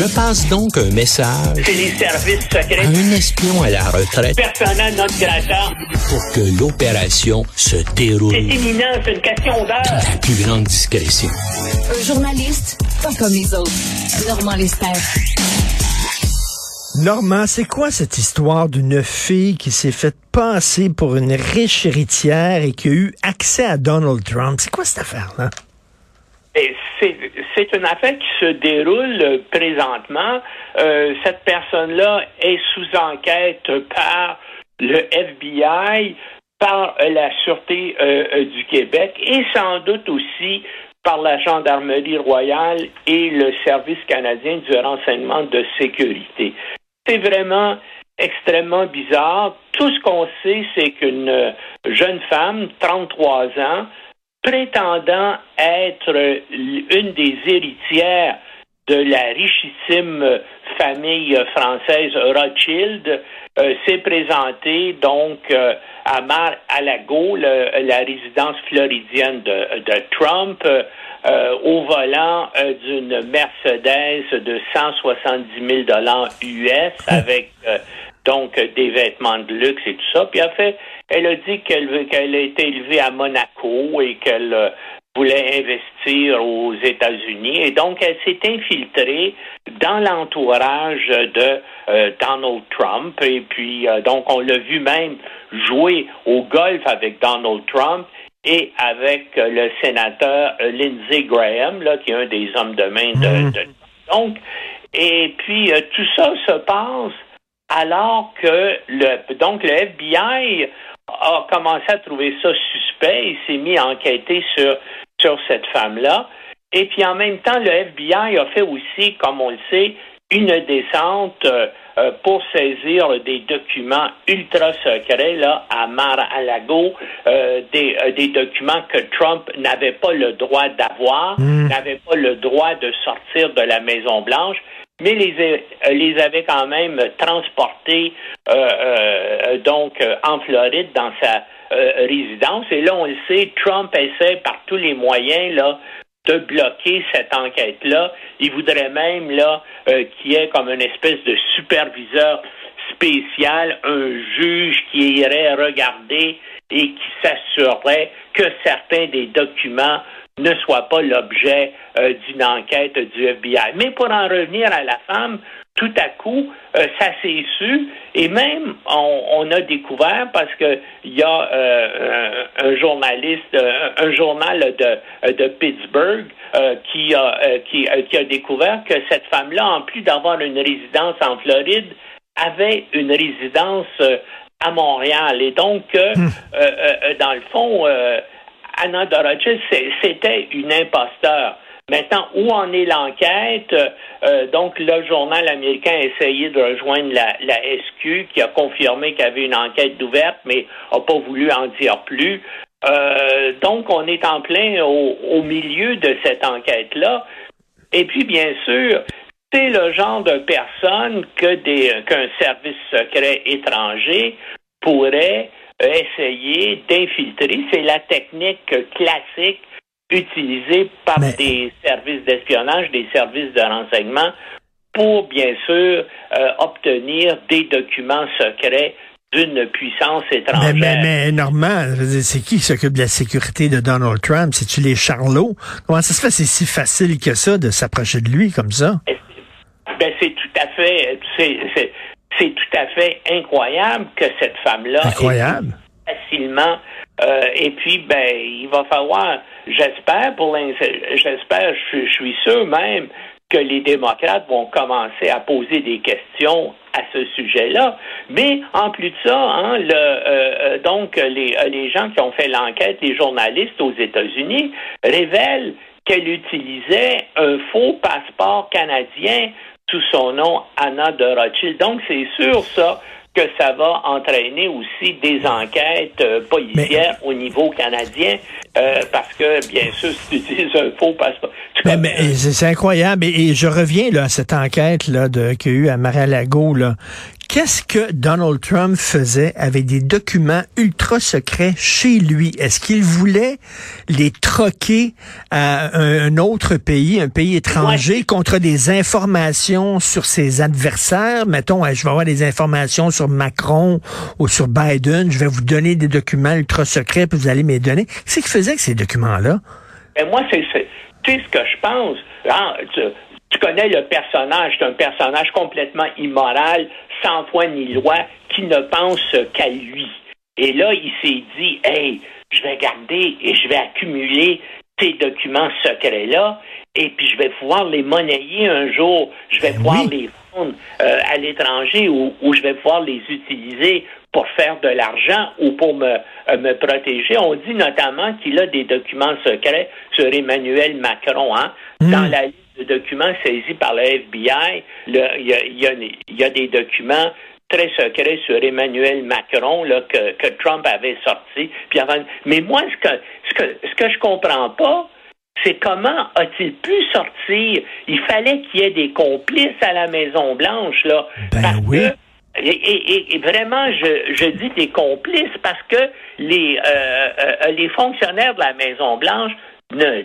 Je passe donc un message C'est les services à un espion à la retraite Personnel non grata. pour que l'opération se déroule C'est imminent, c'est une question dans d'heure. la plus grande discrétion. Un journaliste pas comme les autres. Normand Lester. Normand, c'est quoi cette histoire d'une fille qui s'est faite passer pour une riche héritière et qui a eu accès à Donald Trump? C'est quoi cette affaire-là? Et C'est une affaire qui se déroule présentement. Euh, cette personne-là est sous enquête par le FBI, par la Sûreté euh, euh, du Québec et sans doute aussi par la Gendarmerie royale et le Service canadien du renseignement de sécurité. C'est vraiment extrêmement bizarre. Tout ce qu'on sait, c'est qu'une jeune femme, 33 ans, prétendant être une des héritières de la richissime famille française Rothschild, euh, s'est présentée donc euh, à Mar-a-Lago, le- la résidence floridienne de, de Trump, euh, au volant euh, d'une Mercedes de 170 000 dollars US avec euh, donc euh, des vêtements de luxe et tout ça. Puis elle fait, elle a dit qu'elle veut- qu'elle a été élevée à Monaco et qu'elle euh, voulait investir aux États-Unis. Et donc, elle s'est infiltrée dans l'entourage de euh, Donald Trump. Et puis, euh, donc, on l'a vu même jouer au golf avec Donald Trump et avec le sénateur Lindsey Graham, là, qui est un des hommes de main de, de donc, et puis euh, tout ça se passe alors que le donc le FBI a commencé à trouver ça suspect. Et s'est mis à enquêter sur sur cette femme-là. Et puis en même temps, le FBI a fait aussi, comme on le sait, une descente euh, euh, pour saisir des documents ultra secrets là à Mar-a-Lago, euh, des, euh, des documents que Trump n'avait pas le droit d'avoir, n'avait pas le droit de sortir de la Maison Blanche mais les, euh, les avait quand même transportés euh, euh, donc en Floride dans sa résidence. Et là, on le sait, Trump essaie par tous les moyens là de bloquer cette enquête-là. Il voudrait même là qu'il y ait comme une espèce de superviseur spécial, un juge qui irait regarder et qui s'assurerait que certains des documents ne soient pas l'objet euh, d'une enquête du FBI. Mais pour en revenir à la femme, tout à coup, euh, ça s'est su et même on, on a découvert parce que il y a euh, un, journaliste, un journal de, de Pittsburgh euh, qui a qui, qui a découvert que cette femme-là, en plus d'avoir une résidence en Floride, avait une résidence à Montréal et donc euh, dans le fond. Anna c'est- c'était une imposteur. Maintenant, où en est l'enquête? Euh, donc, le journal américain a essayé de rejoindre la, SQ, qui a confirmé qu'il y avait une enquête ouverte, mais n'a pas voulu en dire plus. Euh, donc, on est en plein au, milieu de cette enquête-là. Et puis, bien sûr, c'est le genre de personne que des qu'un service secret étranger pourrait essayer d'infiltrer. C'est la technique classique utilisée par Mais- des services d'espionnage, des services de renseignement pour, bien sûr, euh, obtenir des documents secrets d'une puissance étrangère. mais, mais Normand, c'est qui qui s'occupe de la sécurité de Donald Trump? C'est-tu les Charlots? Comment ça se fait? C'est si facile que ça de s'approcher de lui comme ça? Ben, c'est tout à fait, c'est tout à fait incroyable que cette femme-là Incroyable. ait facilement. euh, et puis, ben, il va falloir, j'espère, pour j'espère, je, suis- je suis sûr même que les démocrates vont commencer à poser des questions à ce sujet-là. Mais en plus de ça, hein, le, euh, euh, donc les, les gens qui ont fait l'enquête, les journalistes aux États-Unis, révèlent qu'elle utilisait un faux passeport canadien sous son nom Anna de Rothschild. Donc c'est sûr ça que ça va entraîner aussi des enquêtes euh, policières au niveau canadien, euh, parce que, bien sûr, si tu utilises un faux passeport... Mais, c'est c'est incroyable. Et, et je reviens là, à cette enquête là, de, qu'il y a eu à Mar-a-Lago. Là. Qu'est-ce que Donald Trump faisait avec des documents ultra secrets chez lui? Est-ce qu'il voulait les troquer à un, autre pays, un pays étranger, contre des informations sur ses adversaires? Mettons, je vais avoir des informations sur Macron ou sur Biden, je vais vous donner des documents ultra secrets, puis vous allez me les donner. Qu'est-ce qu'il faisait avec ces documents-là? Ben moi, c'est ce que je pense? Ah, tu connais le personnage, c'est un personnage complètement immoral, sans foi ni loi, qui ne pense qu'à lui. Et là, il s'est dit, hey, je vais garder et je vais accumuler ces documents secrets-là, et puis je vais pouvoir les monnayer un jour, je vais ben pouvoir les vendre euh, à l'étranger ou, je vais pouvoir les utiliser pour faire de l'argent ou pour me, euh, me protéger. On dit notamment qu'il a des documents secrets sur Emmanuel Macron. Hein? Hmm. Dans la liste de documents saisis par le FBI, il y, a, des documents très secrets sur Emmanuel Macron là, que, que Trump avait sortis. mais moi, ce que, ce que, ce que je comprends pas, c'est comment a-t-il pu sortir? Il fallait qu'il y ait des complices à la Maison Blanche, là. Ben oui. et, vraiment, je, je, dis des complices parce que les, euh, euh, les fonctionnaires de la Maison Blanche ne,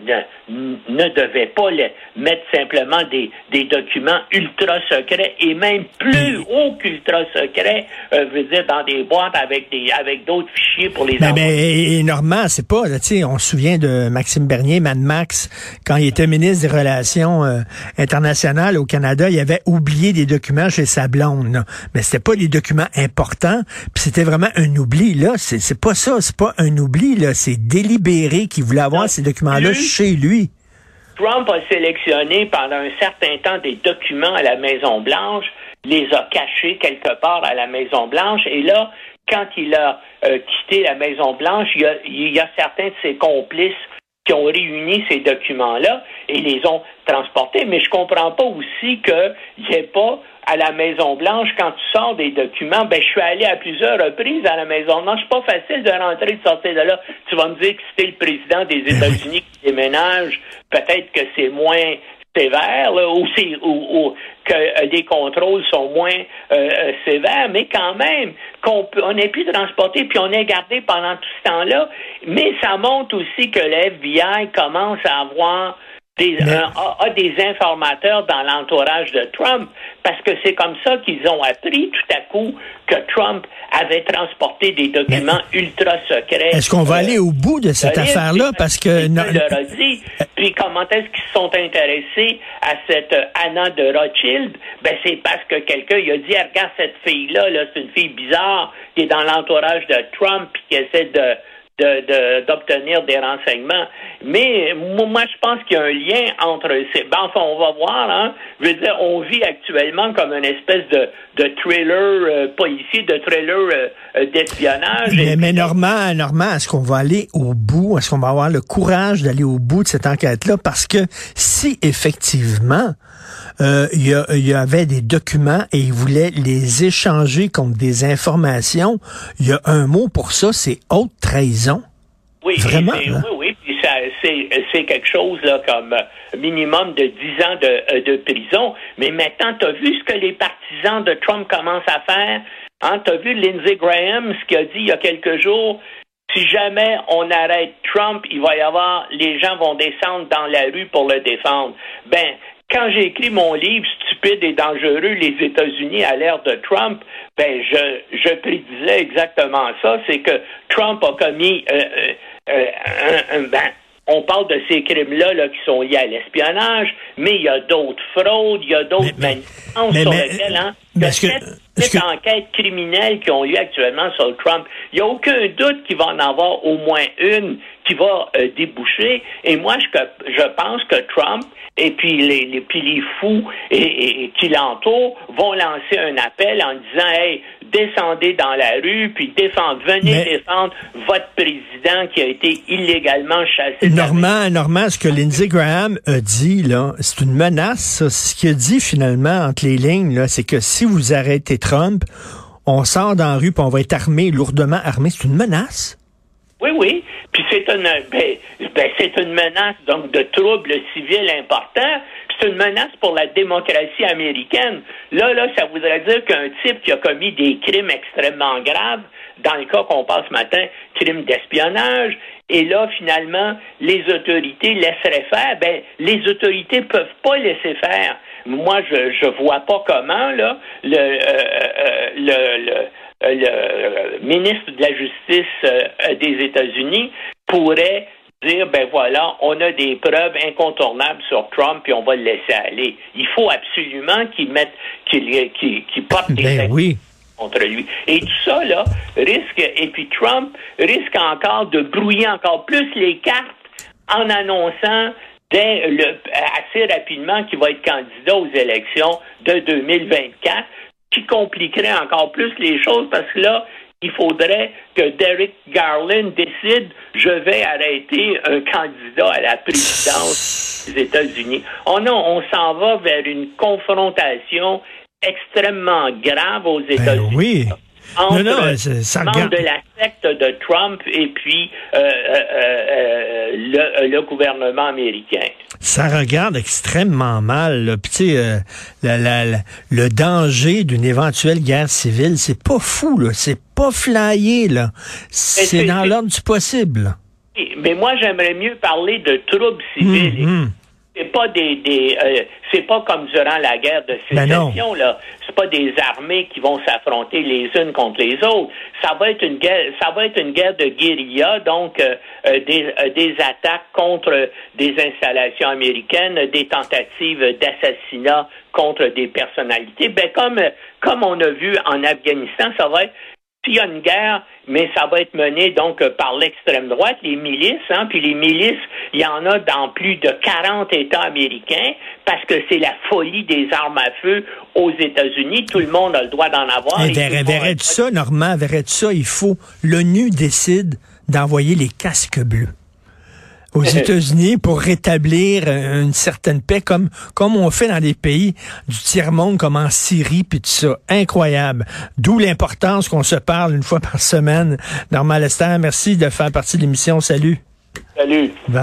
ne, ne devait pas mettre simplement des, des documents ultra secrets et même plus haut qu'ultra secrets, euh, veut dire dans des boîtes avec des avec d'autres fichiers pour les mais, mais Normand, c'est pas, tu sais, on se souvient de Maxime Bernier, Mad Max, quand il était ministre des Relations euh, internationales au Canada, il avait oublié des documents chez sa blonde, là. mais c'était pas des documents importants, puis c'était vraiment un oubli, là, c'est pas ça, c'est pas un oubli, là, c'est délibéré qu'il voulait avoir ces documents chez lui. Trump a sélectionné pendant un certain temps des documents à la Maison-Blanche, les a cachés quelque part à la Maison-Blanche, et là, quand il a euh, quitté la Maison-Blanche, il, il y, a, certains de ses complices qui ont réuni ces documents-là et les ont transportés, mais je comprends pas aussi qu'il n'y ait pas à la Maison-Blanche, quand tu sors des documents, ben, je suis allé à plusieurs reprises à la Maison-Blanche. C'est pas facile de rentrer et de sortir de là. Tu vas me dire que c'était le président des ben États-Unis qui déménage. Peut-être que c'est moins sévère, ou, ou, que euh, les contrôles sont moins euh, euh, sévères, mais quand même, qu'on on ait pu transporter, puis on est gardé pendant tout ce temps-là. Mais ça montre aussi que le FBI commence à avoir des, a, des informateurs dans l'entourage de Trump, parce que c'est comme ça qu'ils ont appris tout à coup que Trump avait transporté des documents ultra secrets. Est-ce qu'on va aller au bout de cette affaire-là? Parce que... Non... dit. Puis comment est-ce qu'ils sont intéressés à cette Anna de Rothschild? Ben, c'est parce que quelqu'un a dit, regarde cette fille-là, -là, c'est une fille bizarre qui est dans l'entourage de Trump puis qui essaie de d'obtenir des renseignements. Mais moi, je pense qu'il y a un lien entre ces... Ben, enfin, on va voir, hein. Je veux dire, on vit actuellement comme une espèce de, de thriller euh, policier, de thriller euh, euh, d'espionnage. Mais, mais Normand, Normand, est-ce qu'on va aller au bout? Est-ce qu'on va avoir le courage d'aller au bout de cette enquête-là? Parce que si effectivement euh, il, y avait des documents et il voulait les échanger contre des informations. Il y a un mot pour ça, c'est haute trahison. Oui, Vraiment, oui, oui. c'est quelque chose là, comme minimum de 10 ans de, euh, de prison. Mais maintenant, tu as vu ce que les partisans de Trump commencent à faire? Hein, tu as vu Lindsey Graham, ce qu'il a dit il y a quelques jours? Si jamais on arrête Trump, il va y avoir, les gens vont descendre dans la rue pour le défendre. Ben, quand j'ai écrit mon livre Stupide et dangereux, les États-Unis à l'ère de Trump, ben je, je prédisais exactement ça, c'est que Trump a commis euh, euh, euh, un, ben, on parle de ces crimes-là là, qui sont liés à l'espionnage, mais il y a d'autres fraudes, il y a d'autres manigances sur lesquelles, hein, cette, enquête criminelle qui ont lieu actuellement sur Trump, il n'y a aucun doute qu'il va en avoir au moins une qui va déboucher. Et moi, je, je pense que Trump et puis les, les, puis les fous et, qui l'entourent vont lancer un appel en disant Hey, descendez dans la rue, puis défendez, venez défendre votre président qui a été illégalement chassé. Normand, Normand, ce que Lindsey Graham a dit, là, c'est une menace. Ce qu'il a dit finalement entre les lignes, là, c'est que si vous arrêtez Trump, on sort dans la rue, puis on va être armé, lourdement armé. C'est une menace? Oui, oui. Puis c'est une, ben, ben, c'est une menace donc de troubles civils importants. c'est une menace pour la démocratie américaine. Là, là, ça voudrait dire qu'un type qui a commis des crimes extrêmement graves, dans le cas qu'on passe ce matin, crimes d'espionnage, et là, finalement, les autorités laisseraient faire, ben, les autorités peuvent pas laisser faire. Moi, je, je vois pas comment, là, le, euh, euh, le, le le ministre de la Justice des États-Unis pourrait dire, ben voilà, on a des preuves incontournables sur Trump et on va le laisser aller. Il faut absolument qu'il mette, qu'il, qu'il, porte des ben oui. Lui. Et tout ça, là, risque, et puis Trump risque encore de brouiller encore plus les cartes en annonçant dès le, assez rapidement qu'il va être candidat aux élections de 2024, qui compliquerait encore plus les choses parce que là, il faudrait que Derek Garland décide je vais arrêter un candidat à la présidence des États-Unis. Oh non, on s'en va vers une confrontation extrêmement grave aux Ben États-Unis. oui. Entre Non, ça regarde- de la secte de Trump et puis euh, euh, euh, le, le gouvernement américain. Ça regarde extrêmement mal. là. Puis tu sais, la- la- la- le danger d'une éventuelle guerre civile, c'est pas fou, là. C'est pas flyé, là. C'est dans l'ordre du possible. Mais moi, j'aimerais mieux parler de troubles civils. Hum, hum. C'est pas des, des euh, c'est pas comme durant la guerre de Ben sécession là. C'est pas des armées qui vont s'affronter les unes contre les autres. Ça va être une guerre, ça va être une guerre de guérilla, donc euh, euh, des, euh, des attaques contre des installations américaines, des tentatives d'assassinat contre des personnalités. Ben comme comme on a vu en Afghanistan, ça va être s'il y a une guerre, mais ça va être mené donc euh, par l'extrême droite, les milices, hein, puis les milices, il y en a dans plus de 40 États américains, parce que c'est la folie des armes à feu aux États-Unis. Tout le monde a le droit d'en avoir. Verrais- a le verrais-tu ça, Normand? Verrais-tu ça? Il faut. L'ONU décide d'envoyer les casques bleus aux États-Unis pour rétablir euh, une certaine paix, comme comme on fait dans des pays du tiers-monde, comme en Syrie, puis tout ça. Incroyable. D'où l'importance qu'on se parle une fois par semaine. Normand Lester, merci de faire partie de l'émission. Salut. Salut.